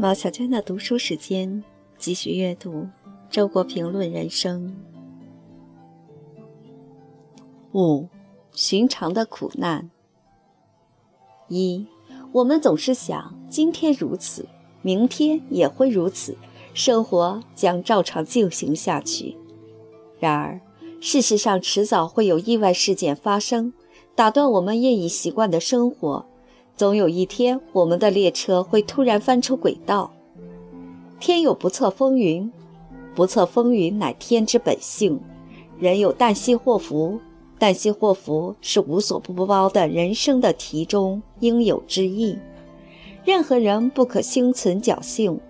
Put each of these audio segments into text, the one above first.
毛小娟的读书时间，继续阅读《周国评论人生》五，寻常的苦难。一，我们总是想，今天如此，明天也会如此，生活将照常进行下去。然而，事实上，迟早会有意外事件发生，打断我们业已习惯的生活。总有一天，我们的列车会突然翻出轨道。天有不测风云，不测风云乃天之本性。人有旦夕祸福，旦夕祸福是无所不包的人生的题中应有之意。任何人不可心存侥幸，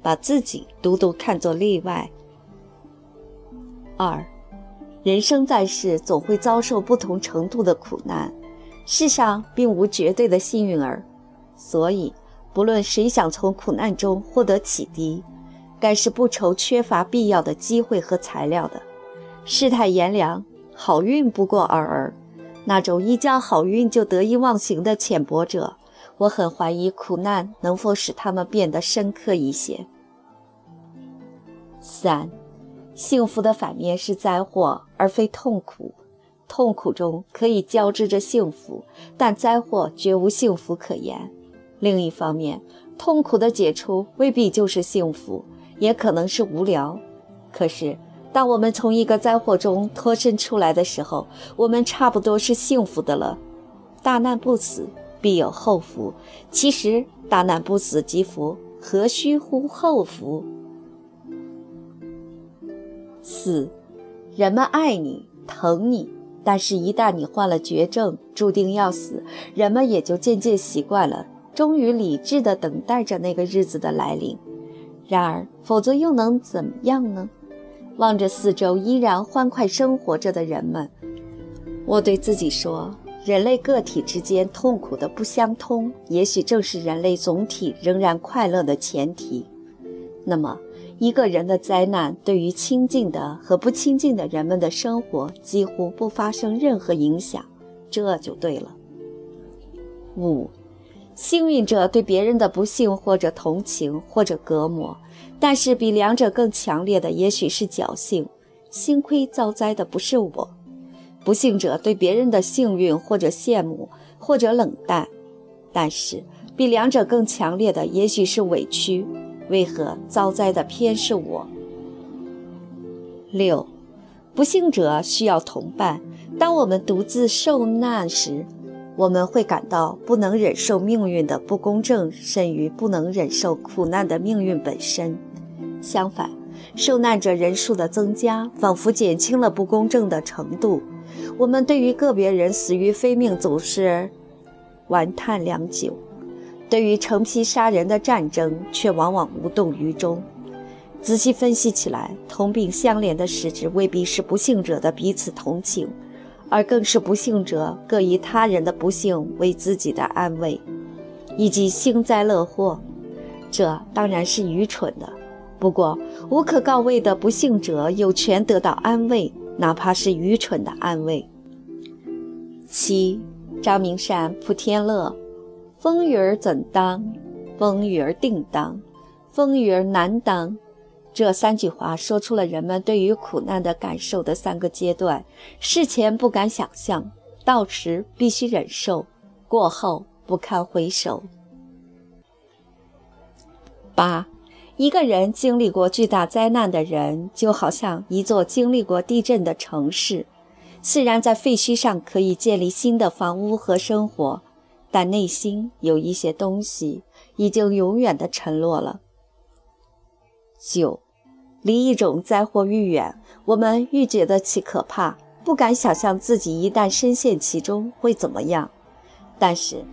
把自己独独看作例外。二，人生在世，总会遭受不同程度的苦难。世上并无绝对的幸运儿，所以不论谁想从苦难中获得启迪，该是不愁缺乏必要的机会和材料的。世态炎凉，好运不过尔尔。那种一交好运就得意忘形的浅薄者，我很怀疑苦难能否使他们变得深刻一些。三，幸福的反面是灾祸，而非痛苦。痛苦中可以交织着幸福，但灾祸绝无幸福可言。另一方面，痛苦的解除未必就是幸福，也可能是无聊。可是，当我们从一个灾祸中脱身出来的时候，我们差不多是幸福的了。大难不死，必有后福。其实，大难不死即福，何须乎后福？四，人们爱你，疼你。但是，一旦你患了绝症，注定要死，人们也就渐渐习惯了，终于理智地等待着那个日子的来临。然而，否则又能怎么样呢？望着四周依然欢快生活着的人们，我对自己说：人类个体之间痛苦的不相通，也许正是人类总体仍然快乐的前提。那么，一个人的灾难对于亲近的和不亲近的人们的生活几乎不发生任何影响，这就对了。五，幸运者对别人的不幸或者同情或者隔膜，但是比两者更强烈的也许是侥幸。幸亏遭灾的不是我。不幸者对别人的幸运或者羡慕或者冷淡，但是比两者更强烈的也许是委屈。为何遭灾的偏是我？六，不幸者需要同伴。当我们独自受难时，我们会感到不能忍受命运的不公正，甚于不能忍受苦难的命运本身。相反，受难者人数的增加，仿佛减轻了不公正的程度。我们对于个别人死于非命，总是玩叹良久。对于成批杀人的战争，却往往无动于衷。仔细分析起来，同病相怜的实质未必是不幸者的彼此同情，而更是不幸者各以他人的不幸为自己的安慰，以及幸灾乐祸。这当然是愚蠢的。不过，无可告慰的不幸者有权得到安慰，哪怕是愚蠢的安慰。七，张明善、普天乐。风雨儿怎当？风雨儿定当，风雨儿难当。这三句话说出了人们对于苦难的感受的三个阶段：事前不敢想象，到时必须忍受，过后不堪回首。八，一个人经历过巨大灾难的人，就好像一座经历过地震的城市，虽然在废墟上可以建立新的房屋和生活。但内心有一些东西已经永远的沉落了。九，离一种灾祸愈远，我们愈觉得其可怕，不敢想象自己一旦深陷其中会怎么样。但是，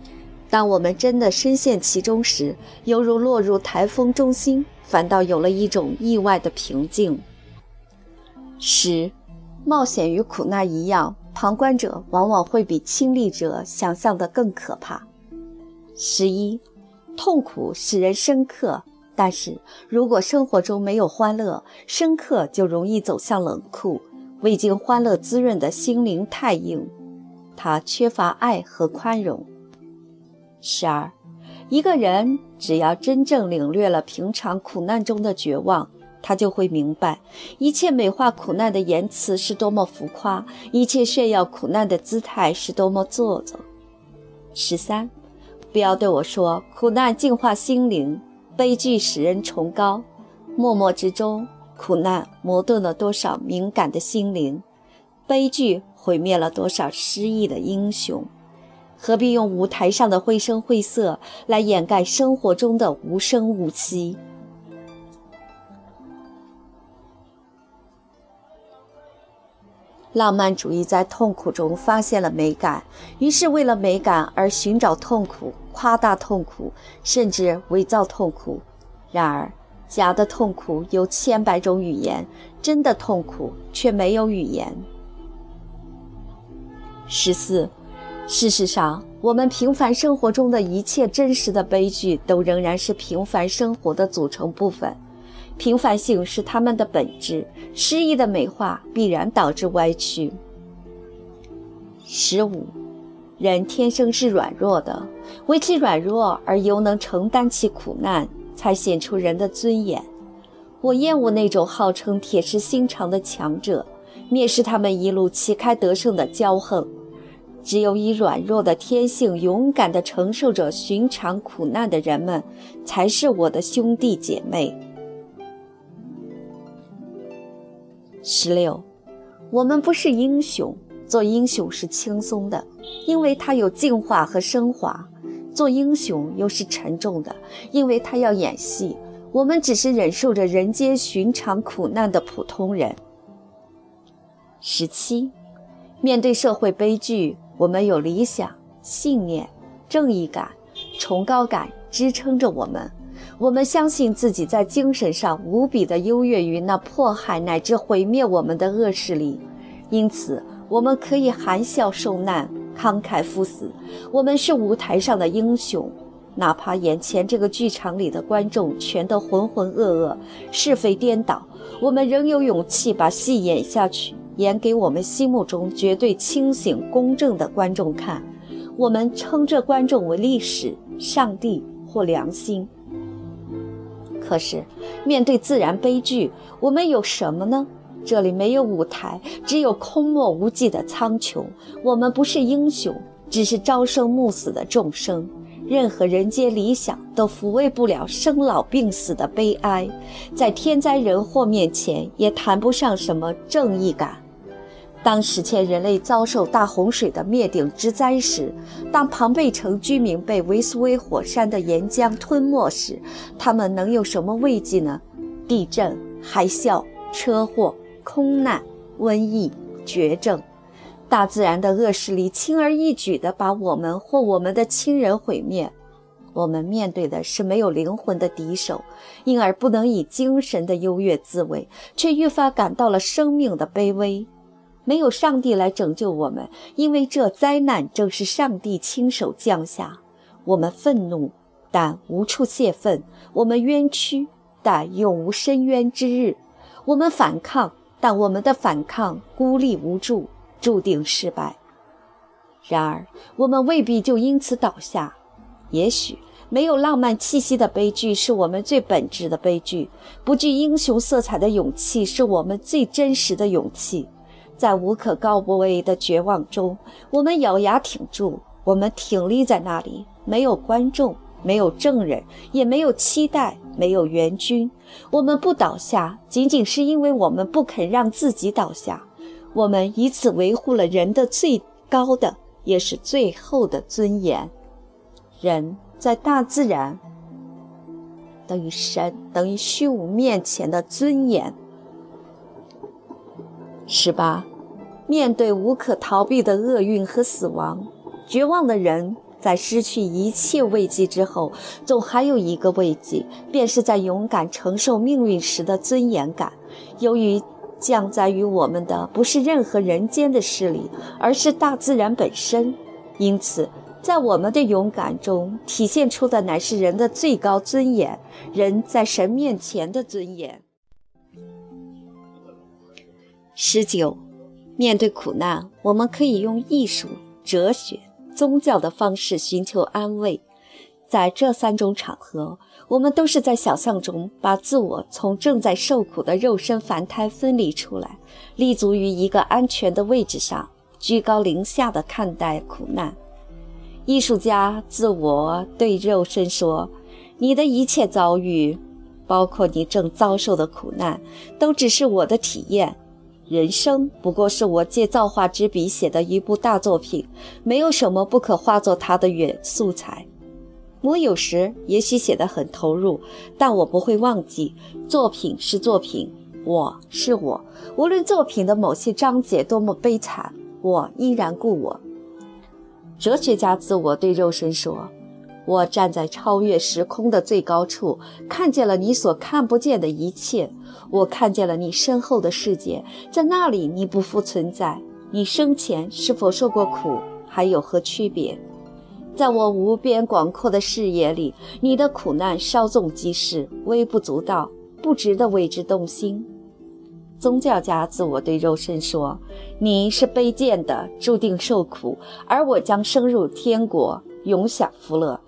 当我们真的深陷其中时，犹如落入台风中心，反倒有了一种意外的平静。十，冒险与苦难一样。旁观者往往会比亲历者想象的更可怕。十一，痛苦使人深刻，但是如果生活中没有欢乐，深刻就容易走向冷酷。未经欢乐滋润的心灵太硬，它缺乏爱和宽容。十二，一个人只要真正领略了平常苦难中的绝望，他就会明白，一切美化苦难的言辞是多么浮夸，一切炫耀苦难的姿态是多么做作。十三，不要对我说苦难净化心灵，悲剧使人崇高。默默之中，苦难磨钝了多少敏感的心灵，悲剧毁灭了多少失意的英雄。何必用舞台上的绘声绘色来掩盖生活中的无声无息？浪漫主义在痛苦中发现了美感，于是为了美感而寻找痛苦、夸大痛苦，甚至伪造痛苦。然而，假的痛苦有千百种语言，真的痛苦却没有语言。十四，事实上，我们平凡生活中的一切真实的悲剧，都仍然是平凡生活的组成部分。平凡性是他们的本质，诗意的美化必然导致歪曲。十五，人天生是软弱的，为其软弱而犹能承担起苦难，才显出人的尊严。我厌恶那种号称铁石心肠的强者，蔑视他们一路旗开得胜的骄横。只有以软弱的天性勇敢地承受着寻常苦难的人们，才是我的兄弟姐妹。十六，我们不是英雄，做英雄是轻松的，因为它有净化和升华；做英雄又是沉重的，因为他要演戏。我们只是忍受着人间寻常苦难的普通人。十七，面对社会悲剧，我们有理想、信念、正义感、崇高感支撑着我们。我们相信自己在精神上无比的优越于那迫害乃至毁灭我们的恶势力，因此我们可以含笑受难，慷慨赴死。我们是舞台上的英雄，哪怕眼前这个剧场里的观众全都浑浑噩噩，是非颠倒，我们仍有勇气把戏演下去，演给我们心目中绝对清醒公正的观众看。我们称这观众为历史、上帝或良心。可是，面对自然悲剧，我们有什么呢？这里没有舞台，只有空漠无际的苍穹。我们不是英雄，只是朝生暮死的众生。任何人间理想都抚慰不了生老病死的悲哀，在天灾人祸面前，也谈不上什么正义感。当史前人类遭受大洪水的灭顶之灾时，当庞贝城居民被维苏威火山的岩浆吞没时，他们能有什么慰藉呢？地震、海啸、车祸、空难、瘟疫、绝症，大自然的恶势力轻而易举地把我们或我们的亲人毁灭。我们面对的是没有灵魂的敌手，因而不能以精神的优越自慰，却愈发感到了生命的卑微。没有上帝来拯救我们，因为这灾难正是上帝亲手降下。我们愤怒，但无处泄愤；我们冤屈，但永无伸冤之日；我们反抗，但我们的反抗孤立无助，注定失败。然而，我们未必就因此倒下。也许，没有浪漫气息的悲剧是我们最本质的悲剧；不具英雄色彩的勇气是我们最真实的勇气。在无可告慰的绝望中，我们咬牙挺住，我们挺立在那里。没有观众，没有证人，也没有期待，没有援军。我们不倒下，仅仅是因为我们不肯让自己倒下。我们以此维护了人的最高的，也是最后的尊严。人在大自然等于神，等于虚无面前的尊严。十八。面对无可逃避的厄运和死亡，绝望的人在失去一切慰藉之后，总还有一个慰藉，便是在勇敢承受命运时的尊严感。由于降在于我们的不是任何人间的势力，而是大自然本身，因此，在我们的勇敢中体现出的乃是人的最高尊严，人在神面前的尊严。十九。面对苦难，我们可以用艺术、哲学、宗教的方式寻求安慰。在这三种场合，我们都是在想象中把自我从正在受苦的肉身凡胎分离出来，立足于一个安全的位置上，居高临下的看待苦难。艺术家自我对肉身说：“你的一切遭遇，包括你正遭受的苦难，都只是我的体验。人生不过是我借造化之笔写的一部大作品，没有什么不可化作它的原素材。”我有时也许写得很投入，但我不会忘记，作品是作品，我是我。无论作品的某些章节多么悲惨，我依然故我。哲学家自我对肉身说：“我站在超越时空的最高处，看见了你所看不见的一切。我看见了你身后的世界，在那里你不复存在。你生前是否受过苦，还有何区别？”在我无边广阔的视野里，你的苦难稍纵即逝，微不足道，不值得为之动心。宗教家自我对肉身说：“你是卑贱的，注定受苦，而我将升入天国，永享福乐。”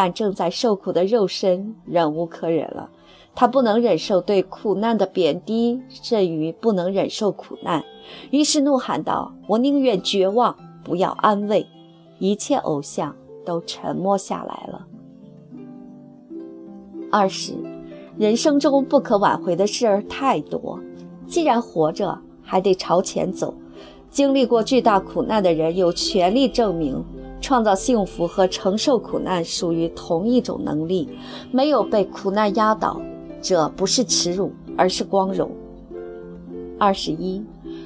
但正在受苦的肉身忍无可忍了，他不能忍受对苦难的贬低，甚于不能忍受苦难，于是怒喊道：“我宁愿绝望，不要安慰。”一切偶像都沉默下来了。二十，人生中不可挽回的事儿太多，既然活着，还得朝前走。经历过巨大苦难的人有权利证明，创造幸福和承受苦难属于同一种能力。没有被苦难压倒，这不是耻辱，而是光荣。二十一。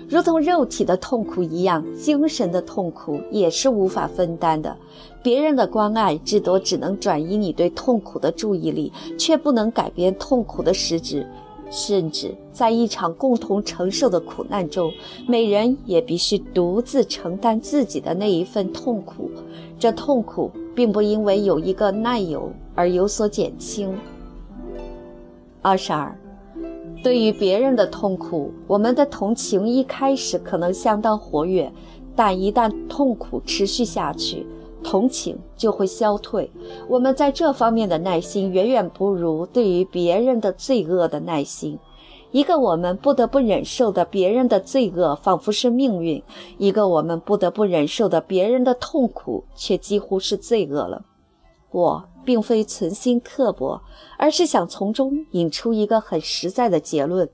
如同肉体的痛苦一样，精神的痛苦也是无法分担的。别人的关爱至多只能转移你对痛苦的注意力，却不能改变痛苦的实质。甚至在一场共同承受的苦难中，每人也必须独自承担自己的那一份痛苦。这痛苦并不因为有一个难友而有所减轻。二十二。对于别人的痛苦，我们的同情一开始可能相当活跃，但一旦痛苦持续下去，同情就会消退。我们在这方面的耐心远远不如对于别人的罪恶的耐心。一个我们不得不忍受的别人的罪恶，仿佛是命运；一个我们不得不忍受的别人的痛苦，却几乎是罪恶了。我并非存心刻薄，而是想从中引出一个很实在的结论：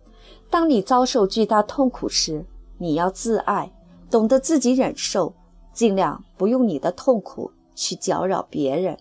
当你遭受巨大痛苦时，你要自爱，懂得自己忍受，尽量不用你的痛苦去搅扰别人。